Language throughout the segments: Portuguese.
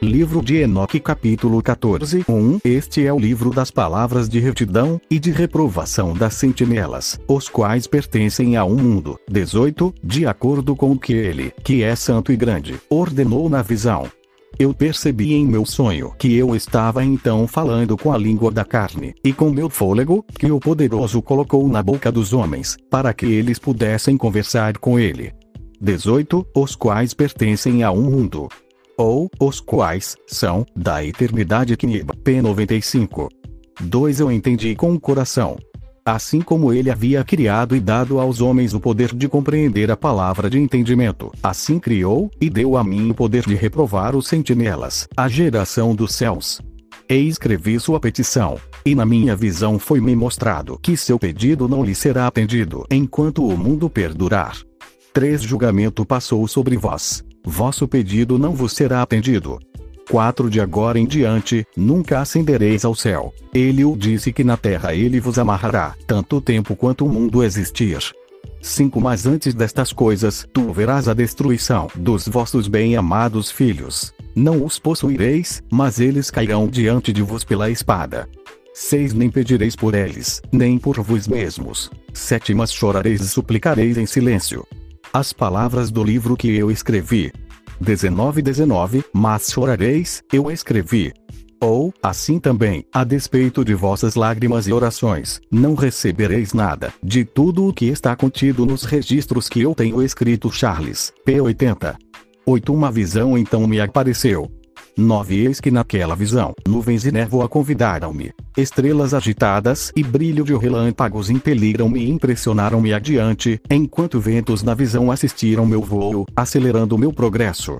Livro de Enoque capítulo 14 1 Este é o livro das palavras de retidão, e de reprovação das sentinelas, os quais pertencem a um mundo. 18 De acordo com o que ele, que é santo e grande, ordenou na visão. Eu percebi em meu sonho que eu estava então falando com a língua da carne, e com meu fôlego, que o poderoso colocou na boca dos homens, para que eles pudessem conversar com ele. 18 Os quais pertencem a um mundo. Ou, os quais, são, da eternidade Kniba. P95. 2 Eu entendi com o coração. Assim como ele havia criado e dado aos homens o poder de compreender a palavra de entendimento, assim criou, e deu a mim o poder de reprovar os sentinelas, a geração dos céus. E escrevi sua petição. E na minha visão foi-me mostrado que seu pedido não lhe será atendido enquanto o mundo perdurar. 3 Julgamento passou sobre vós. Vosso pedido não vos será atendido. 4 De agora em diante, nunca ascendereis ao céu. Ele o disse que na terra ele vos amarrará, tanto tempo quanto o mundo existir. 5 Mas antes destas coisas, tu verás a destruição dos vossos bem-amados filhos. Não os possuireis, mas eles cairão diante de vos pela espada. 6 Nem pedireis por eles, nem por vós mesmos. 7 Mas chorareis e suplicareis em silêncio as palavras do livro que eu escrevi. 19 19 Mas chorareis, eu escrevi. Ou, assim também, a despeito de vossas lágrimas e orações, não recebereis nada, de tudo o que está contido nos registros que eu tenho escrito Charles, P. 80. 8 Uma visão então me apareceu, 9 Eis que naquela visão, nuvens e névoa convidaram-me. Estrelas agitadas e brilho de relâmpagos impeliram-me e impressionaram-me adiante, enquanto ventos na visão assistiram meu voo, acelerando meu progresso.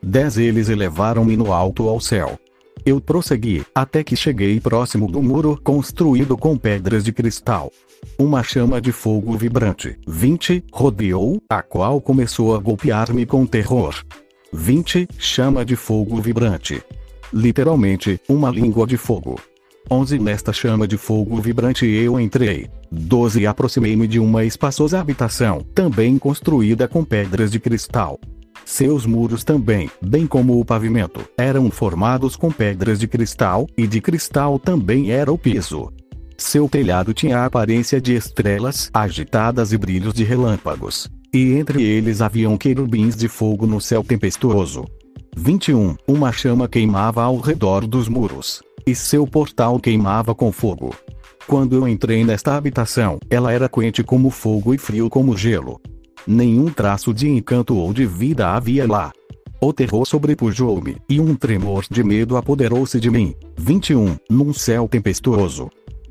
10 Eles elevaram-me no alto ao céu. Eu prossegui, até que cheguei próximo do muro construído com pedras de cristal. Uma chama de fogo vibrante, 20, rodeou, a qual começou a golpear-me com terror. 20. Chama de fogo vibrante. Literalmente, uma língua de fogo. 11. Nesta chama de fogo vibrante eu entrei. 12. Aproximei-me de uma espaçosa habitação, também construída com pedras de cristal. Seus muros também, bem como o pavimento, eram formados com pedras de cristal, e de cristal também era o piso. Seu telhado tinha a aparência de estrelas agitadas e brilhos de relâmpagos e entre eles haviam querubins de fogo no céu tempestuoso. 21. Uma chama queimava ao redor dos muros. E seu portal queimava com fogo. Quando eu entrei nesta habitação, ela era quente como fogo e frio como gelo. Nenhum traço de encanto ou de vida havia lá. O terror sobrepujou-me, e um tremor de medo apoderou-se de mim. 21. Num céu tempestuoso.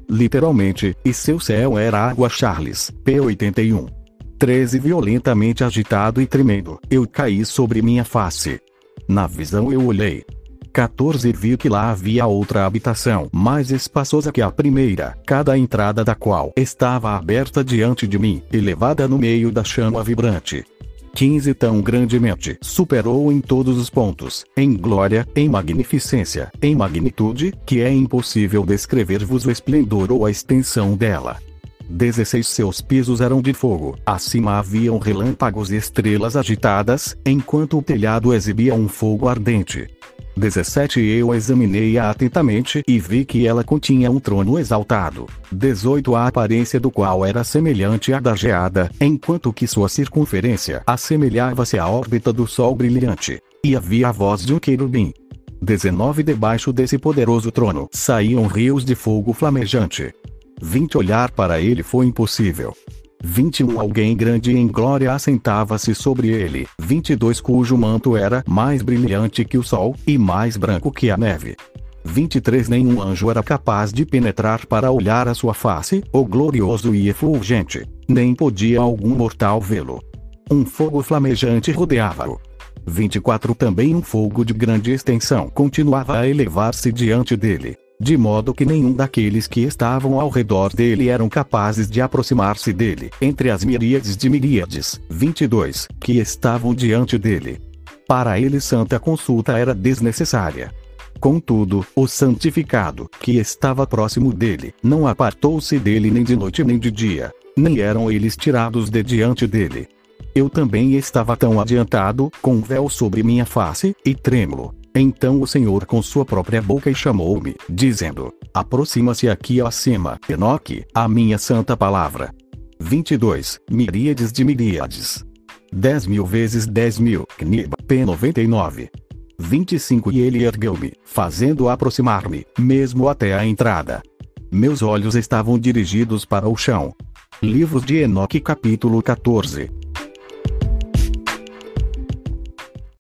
Literalmente, e seu céu era água Charles, P81. 13 Violentamente agitado e tremendo, eu caí sobre minha face. Na visão eu olhei. 14 Vi que lá havia outra habitação mais espaçosa que a primeira, cada entrada da qual estava aberta diante de mim, elevada no meio da chama vibrante. 15 Tão grandemente superou em todos os pontos, em glória, em magnificência, em magnitude, que é impossível descrever-vos o esplendor ou a extensão dela. 16 Seus pisos eram de fogo, acima haviam relâmpagos e estrelas agitadas, enquanto o telhado exibia um fogo ardente. 17 Eu examinei-a atentamente e vi que ela continha um trono exaltado. 18 A aparência do qual era semelhante à da geada, enquanto que sua circunferência assemelhava-se à órbita do Sol brilhante. E havia a voz de um querubim. 19 Debaixo desse poderoso trono saíam rios de fogo flamejante. 20 Olhar para ele foi impossível. 21 Alguém grande em glória assentava-se sobre ele. 22 Cujo manto era mais brilhante que o sol, e mais branco que a neve. 23 Nenhum anjo era capaz de penetrar para olhar a sua face, o glorioso e efulgente. Nem podia algum mortal vê-lo. Um fogo flamejante rodeava-o. 24 Também um fogo de grande extensão continuava a elevar-se diante dele de modo que nenhum daqueles que estavam ao redor dele eram capazes de aproximar-se dele, entre as miríades de miríades, 22, que estavam diante dele. Para ele santa consulta era desnecessária. Contudo, o santificado, que estava próximo dele, não apartou-se dele nem de noite nem de dia, nem eram eles tirados de diante dele. Eu também estava tão adiantado, com um véu sobre minha face, e trêmulo, Então o Senhor com sua própria boca chamou-me, dizendo: Aproxima-se aqui acima, Enoque, a minha santa palavra. 22. Miríades de miríades. 10 mil vezes 10 mil, Knib, P99. 25 E ele ergueu-me, fazendo aproximar-me, mesmo até a entrada. Meus olhos estavam dirigidos para o chão. Livros de Enoque capítulo 14